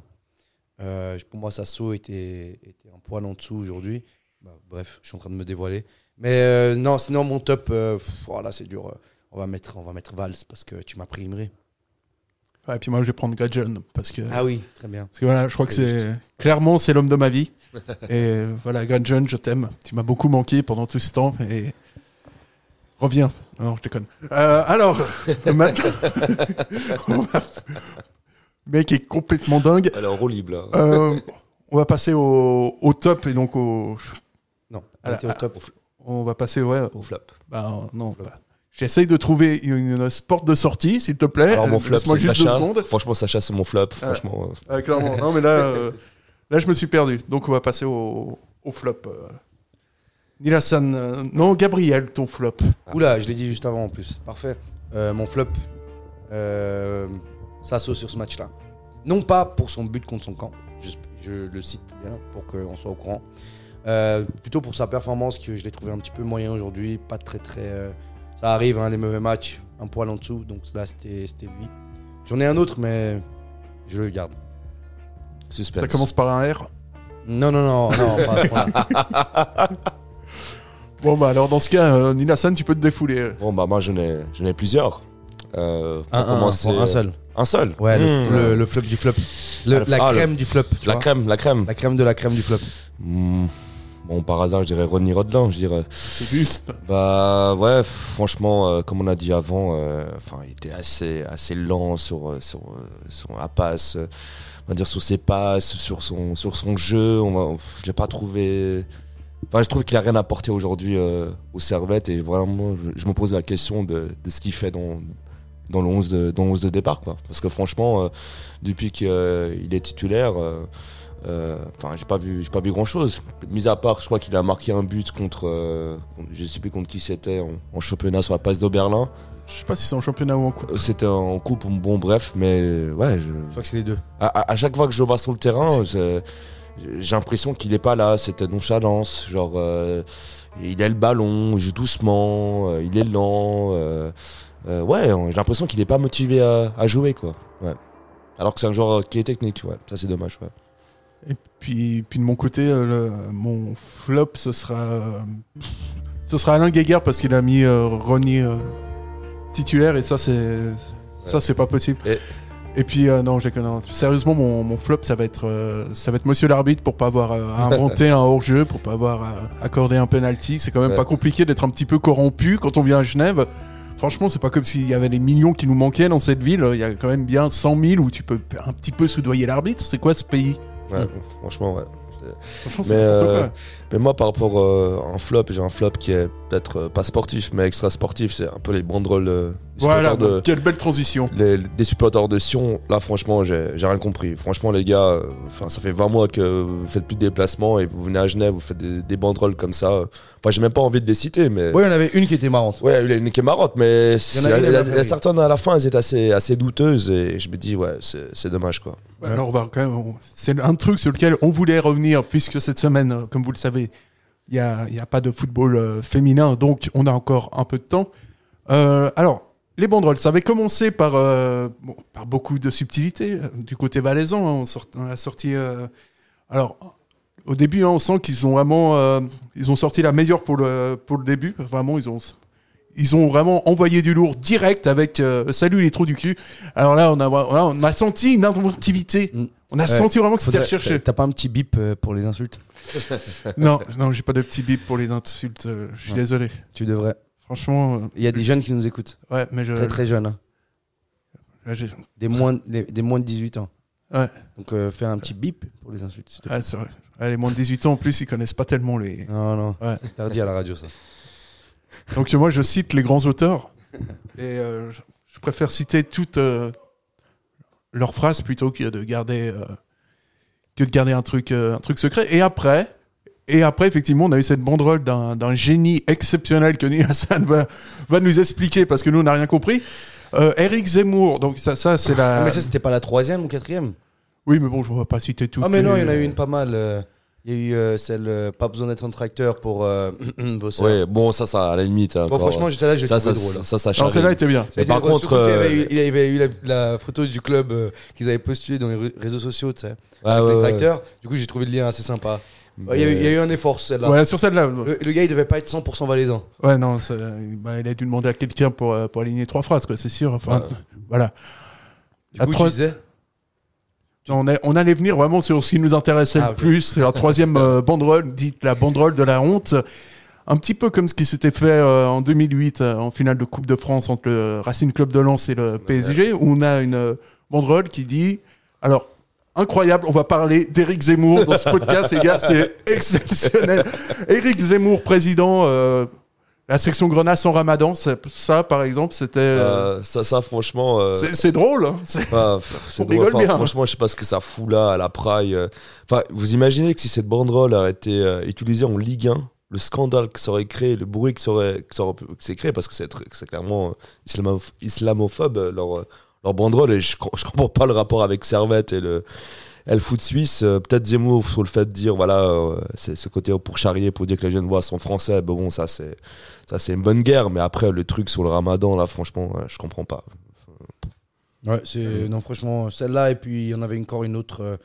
Euh, pour moi, Sasso était, était un poil en dessous aujourd'hui. Bah, bref, je suis en train de me dévoiler. Mais euh, non, sinon mon top, euh, pff, voilà, c'est dur. On va mettre, on va mettre Valls parce que tu m'as pris Imri. Ouais, et puis moi, je vais prendre Gadjon parce que. Ah oui, très bien. Parce que voilà, je crois que c'est clairement c'est l'homme de ma vie. et voilà, Gadjon, je t'aime. Tu m'as beaucoup manqué pendant tout ce temps et reviens. Non, je déconne. Euh, alors, maintenant, on va- le mec est complètement dingue. Alors, roue libre, là. Euh, on va passer au, au top et donc au. Non, à la- on était au top. On va passer ouais, Au flop. bah, non. bah, J'essaye de trouver une, une porte de sortie, s'il te plaît. Alors, mon Euh, flop, c'est juste deux Sacha. secondes. Franchement, Sacha, c'est mon flop. Franchement. euh, Ah, clairement. Non, mais là, euh, là, je me suis perdu. Donc, on va passer au, au flop. euh. Nilassan, euh, non, Gabriel, ton flop. Oula, je l'ai dit juste avant en plus. Parfait. Euh, mon flop, euh, Sasso sur ce match-là. Non pas pour son but contre son camp, je, je le cite bien pour qu'on soit au courant. Euh, plutôt pour sa performance que je l'ai trouvé un petit peu moyen aujourd'hui, pas très très. euh, ça arrive, hein, les mauvais matchs, un poil en dessous, donc là c'était c'était lui. J'en ai un autre, mais je le garde. Suspense. Ça commence par un R. Non, non, non, non, pas à ce point-là. Bon, bah, alors, dans ce cas, euh, Nilassan, tu peux te défouler. Bon, bah, moi, j'en ai, j'en ai plusieurs. Euh, pour Un, un, commencer- un seul. Un seul Ouais, le, Mmh. le- le flop du flop. Le- Ah, la ah, crème du flop. tu La vois. crème, la crème. La crème de la crème du flop. Hmm. Bon, par hasard, je dirais Ronnie Rodelin, je dirais. C'est juste. Bah ouais, franchement, euh, comme on a dit avant, euh, enfin, il était assez, assez lent sur, sur, sur la passe, on va dire sur ses passes, sur son, sur son jeu. On va, je l'ai pas trouvé. Enfin, je trouve qu'il a rien apporté aujourd'hui euh, aux Servettes et vraiment, je, je me pose la question de, de ce qu'il fait dans, dans le 11 de, dans le 11 de départ. Quoi. Parce que franchement, euh, depuis qu'il est titulaire, euh, euh, enfin, j'ai pas vu, j'ai pas vu grand chose. Mis à part, je crois qu'il a marqué un but contre, euh, je sais plus contre qui c'était, en, en championnat sur la passe d'Oberlin. Je sais pas si c'est en championnat ou en coupe. Euh, C'était en coupe, bon bref, mais euh, ouais. Je, Je crois que c'est les deux. à, à- à chaque fois que je vois sur le terrain, j'ai l'impression qu'il est pas là. C'était nonchalance, genre euh, il a le ballon, il joue doucement, euh, il est lent. euh, euh, ouais, j'ai l'impression qu'il est pas motivé à, à jouer quoi. Ouais. Alors que c'est un joueur qui est technique, ouais. Ça c'est dommage. Ouais. Et puis, puis de mon côté, euh, le- mon flop, ce sera, euh, ce sera Alain Guéguer parce qu'il a mis euh, euh, titulaire et ça, c'est ça, c'est pas possible. Et- Et puis euh, non, j'ai. Sérieusement, mon, mon flop, ça va être euh, ça va être Monsieur l'arbitre pour pas avoir euh, inventé un hors-jeu, pour pas avoir euh, accordé un penalty. C'est quand même Ouais. pas compliqué d'être un petit peu corrompu quand on vient à Genève. Franchement, c'est pas comme s'il y avait des millions qui nous manquaient dans cette ville. Il y a quand même bien 100 000 où tu peux un petit peu soudoyer l'arbitre. C'est quoi ce pays? Ouais, franchement, ouais. Franchement, c'est euh. Mais moi, par rapport euh, à un flop, j'ai un flop qui est peut-être euh, pas sportif, mais extra sportif. C'est un peu les banderoles euh, des Voilà, supporters de, quelle belle transition. les- des supporters de Sion. Là, franchement, j'ai j'ai rien compris. Franchement, les gars, euh, enfin, ça fait 20 mois que vous faites plus de déplacements et vous venez à Genève, vous faites des, des banderoles comme ça. Enfin, j'ai même pas envie de les citer, mais. Ouais, il y en avait une qui était marrante. Ouais, il y en a une qui est marrante, mais Il y en a il y a- une, il y a- elle m'a il y a fait certaines à la fin, elles étaient assez, assez douteuses et je me dis, ouais, c'est c'est dommage quoi. Ouais, Alors, on va quand même. C'est un truc sur lequel on voulait revenir, puisque cette semaine, comme vous le savez, il n'y a, a pas de football euh, féminin, donc on a encore un peu de temps. Euh, alors, les banderoles, ça avait commencé par, euh, beaucoup de subtilité euh, du côté valaisan. hein, on, sort- a sorti. alors, au début, hein, on sent qu'ils ont vraiment. ils ont sorti la meilleure pour le, début. Vraiment, ils ont. Ils ont vraiment envoyé du lourd direct avec Salut les trous du cul. Alors là, on a, là, on a senti une inventivité. On a Ouais. senti vraiment que c'était recherché. T'as pas un petit bip euh, pour les insultes Non, non, j'ai pas de petit bip pour les insultes. euh, je suis Ouais. désolé. Tu devrais. Franchement. euh, Il y a des jeunes qui nous écoutent. Ouais, mais je. Très très jeunes. hein. Des moins, des, des moins de 18 ans. Ouais. Donc euh, fais un petit bip pour les insultes. Ah, c'est vrai. Les moins de 18 ans en plus, ils connaissent pas tellement les. Non, non. C'est interdit à la radio ça. Donc moi, je cite les grands auteurs. Et euh, je, je préfère citer toutes euh, leurs phrases plutôt que de garder, euh, que de garder un, truc, euh, un truc secret. Et après, et après, effectivement, on a eu cette banderole d'un d'un génie exceptionnel que Neil Hassan va, va nous expliquer parce que nous, on n'a rien compris. Euh, Eric Zemmour, donc ça, ça c'est la. Ah, mais ça c'était pas la troisième ou quatrième? Oui, mais bon, je ne vais pas citer tout. Ah mais non, il y en a eu une pas mal. Il y a eu euh, celle euh, pas besoin d'être un tracteur pour euh, vos sœurs. Ouais, bon, ça, ça, à la limite. Bon, encore, franchement, j'étais là, j'ai ça, trouvé ça, drôle. hein. Ça, ça, Non, charrie. celle-là était bien. Mais par contre. avait euh, eu- il avait eu la, la photo du club euh, qu'ils avaient postulé dans les ré- réseaux sociaux, tu sais, Ouais, avec ouais, les ouais. tracteurs. Du coup, j'ai trouvé le lien assez sympa. Il y, a eu- il y a eu un effort sur celle-là. Ouais, sur celle-là. Le, le gars, il devait pas être 100% valaisan. Ouais, non, ça- bah, il a dû demander à quelqu'un pour, euh, pour aligner trois phrases, quoi, c'est sûr. Enfin, voilà. Du coup, tu disais on, est- on allait venir vraiment sur ce qui nous intéressait Ah, le plus. C'est la troisième euh, banderole, dite la banderole de la honte. Un petit peu comme ce qui s'était fait euh, en 2008 euh, en finale de Coupe de France entre le Racing Club de Lens et le PSG, où on a une banderole qui dit alors incroyable, on va parler d'Éric Zemmour dans ce podcast, les gars, c'est exceptionnel. Éric Zemmour, président. euh, la section Grenasse en Ramadan, ça, ça, par exemple, c'était. euh, euh, ça, ça, franchement. euh, c'est drôle. hein. C'est- drôle. Enfin, bien. Franchement, je sais pas ce que ça fout là à la praille. Enfin, vous imaginez que si cette banderole a été euh, utilisée en Ligue 1, le scandale que ça aurait créé, le bruit que ça aurait, que ça aurait pu- que c'est créé, parce que c'est clairement islamo- islamophobe leur, leur banderole, et je, je comprends pas le rapport avec Servette et le, et le foot suisse. Euh, Peut-être Zemmour sur le fait de dire, voilà, euh, c'est ce côté pour charrier, pour dire que les jeunes voix sont français. Ben bon, ça c'est ça c'est une bonne guerre, mais après le truc sur le ramadan, là, franchement, ouais, je comprends pas. Ouais, c'est non franchement celle-là et puis il y en avait encore une autre euh,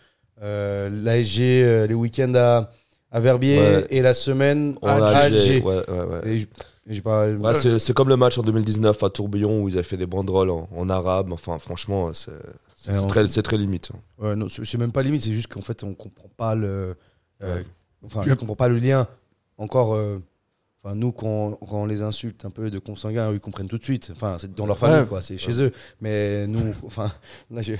euh, l'ASG euh, les week-ends à, à Verbier Ouais. et la semaine En à Alger, ouais, ouais, ouais. Pas c'est c'est comme le match en 2019 à Tourbillon où ils avaient fait des banderoles en, en arabe. Enfin, franchement, c'est c'est- très, c'est très limite. Ouais, non, c'est même pas limite, c'est juste qu'en fait on comprend pas le euh, Ouais. enfin je comprends pas le lien encore euh, enfin nous quand, quand on les insulte un peu de consanguins ils comprennent tout de suite enfin c'est dans leur famille Ouais. quoi c'est chez eux mais nous enfin là j'ai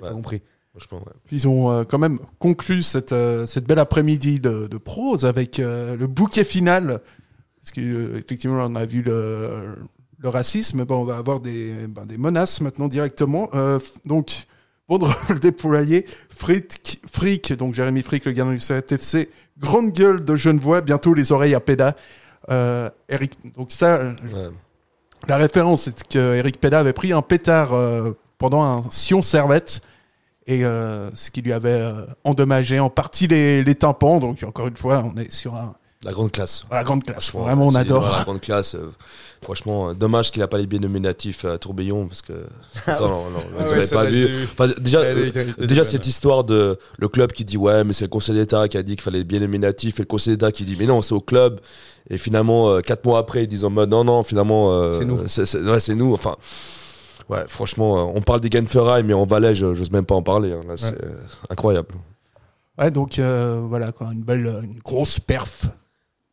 pas compris ouais. Ils ont euh, quand même conclu cette, euh, cette belle après-midi de, de prose avec euh, le bouquet final. Parce que, euh, effectivement, on a vu le, le racisme, ben, on va avoir des, ben, des menaces maintenant directement. Euh, donc, banderole déployée, Frick, Frick, donc Jérémy Frick, le gardien du CFC, grande gueule de Genevois, bientôt les oreilles à Péda. Euh, Eric, donc ça, Ouais. la référence, c'est que Eric Péda avait pris un pétard euh, pendant un Sion Servette et ce qui lui avait endommagé en partie les, les tympans. Donc encore une fois, on est sur un, La grande classe. la grande classe. Vraiment, on adore. La grande classe. euh, franchement, euh, dommage qu'il n'a pas les biais nominatifs à Tourbillon parce que. ça, non, non, vous Ah ouais, pas vu. l'ai vu. Enfin, déjà, euh, déjà cette histoire de le club qui dit ouais, mais c'est le Conseil d'État qui a dit qu'il fallait les biais nominatifs et le Conseil d'État qui dit mais non, c'est au club. Et finalement, euh, quatre mois après, ils disent en mode non, non, finalement, euh, C'est nous. C'est c'est- ouais, c'est nous. Enfin. Ouais, franchement, euh, on parle des Genferrailles, mais en Valais, je- j'ose même pas en parler. hein. Là, c'est euh, incroyable. Ouais, donc euh, voilà, quoi, une belle, une grosse perf.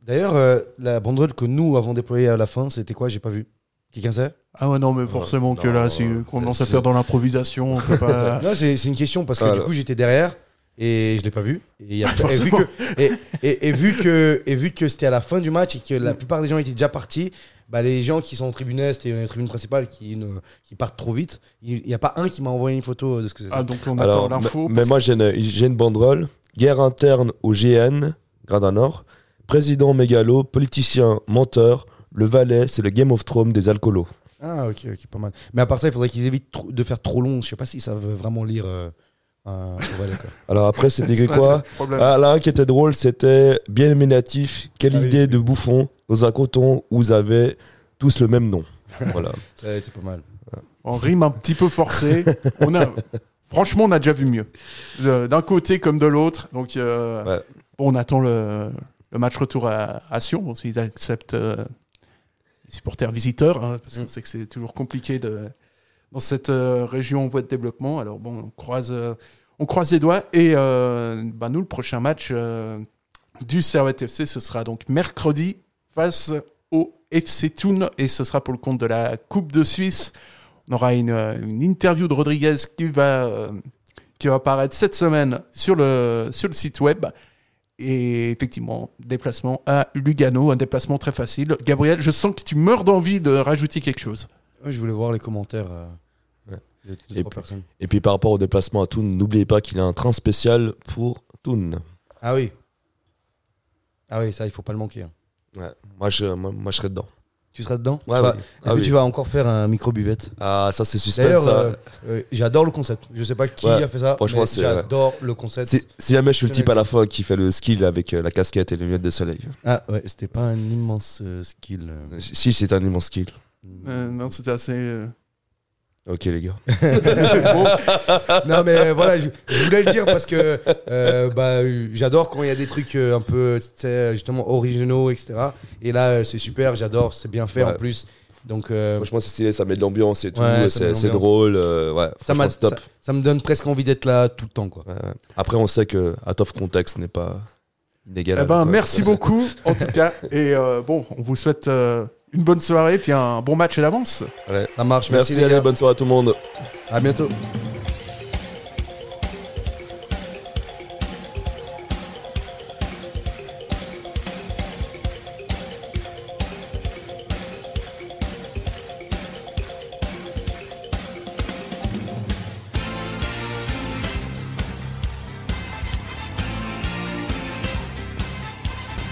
D'ailleurs, euh, la banderole que nous avons déployée à la fin, c'était quoi J'ai pas vu. Quelqu'un sait Ah ouais, non, mais forcément que non, là, si euh, on commence à c'est- faire dans l'improvisation, on peut pas. Non, c'est c'est une question parce que Ah, du là. coup, j'étais derrière et je l'ai pas vu. Et, il y a- Ah, et vu que, et, et- et vu que, et vu que c'était à la fin du match et que la plupart des gens étaient déjà partis, bah, les gens qui sont en tribune est et en tribune principale qui, ne- qui partent trop vite, il n'y a pas un qui m'a envoyé une photo de ce que c'était. Ah, donc on Alors, attend l'info. mais- mais parce moi, j'ai une, j'ai une banderole. Guerre interne au GN, Gradin Nord. Président mégalo, politicien menteur. Le Valais, c'est le Game of Thrones des alcoolos. Ah, ok, ok, pas mal. Mais à part ça, il faudrait qu'ils évitent trop- de faire trop long. Je sais pas si ça veut vraiment lire euh, un quoi. Alors après, c'était C'est ça quoi le problème. Ah, là, un qui était drôle, c'était bien nominatif. Quelle Ah oui, idée oui. de bouffon dans un coton où vous avez tous le même nom. voilà. Ça a été pas mal. On rime un petit peu forcé. on a, franchement, on a déjà vu mieux. De- D'un côté comme de l'autre. Donc, euh, Ouais. bon, on attend le, le match retour à, à Sion. S'ils acceptent euh, les supporters visiteurs, hein, parce qu'on Mm. sait que c'est toujours compliqué de, dans cette euh, région en voie de développement. Alors, bon, on croise, euh, on croise les doigts. Et euh, bah, nous, le prochain match du Servette FC, ce sera donc mercredi face au FC Thun. Et ce sera pour le compte de la Coupe de Suisse. On aura une, une interview de Rodriguez qui va, qui va apparaître cette semaine sur le, sur le site web. Et effectivement, déplacement à Lugano, un déplacement très facile. Gabriel, je sens que tu meurs d'envie de rajouter quelque chose. Ouais, je voulais voir les commentaires euh, Ouais. de, de Et puis- personnes. Et puis par rapport au déplacement à Thun, n'oubliez pas qu'il y a un train spécial pour Thun. Ah oui. Ah oui, ça, il faut pas le manquer. hein. Ouais. Moi, je, moi, moi, je serai dedans. Tu seras dedans Ouais, oui. Est-ce Ah que oui. tu vas encore faire un micro-buvette Ah, ça, c'est suspense. D'ailleurs, ça. euh, euh, j'adore le concept. Je sais pas qui Ouais, a fait ça, franchement, mais c'est- j'adore le concept. Si, si jamais je suis le type à la fin qui fait le skill avec euh, la casquette et les lunettes de soleil. Ah ouais, c'était pas un immense euh, skill. euh. Si, c'est un immense skill. Euh, non, c'était assez. euh, Ok, les gars. non mais voilà, je, je voulais le dire parce que euh, bah, j'adore quand il y a des trucs euh, un peu justement originaux, etc. Et là, euh, c'est super, j'adore, c'est bien fait Ouais. en plus. Donc euh, Franchement, c'est stylé, ça met de l'ambiance et tout. Ouais, ça c'est drôle. euh, ouais, ça, top. ça, ça me donne presque envie d'être là tout le temps. Quoi. Ouais, ouais. Après, on sait que Out of Context n'est pas inégalable. Eh ben, merci beaucoup, en tout cas. Et euh, bon, on vous souhaite euh, une bonne soirée, puis un bon match à l'avance. Ouais. Ça marche, Merci, merci, les allez, gars. bonne soirée à tout le monde. À bientôt.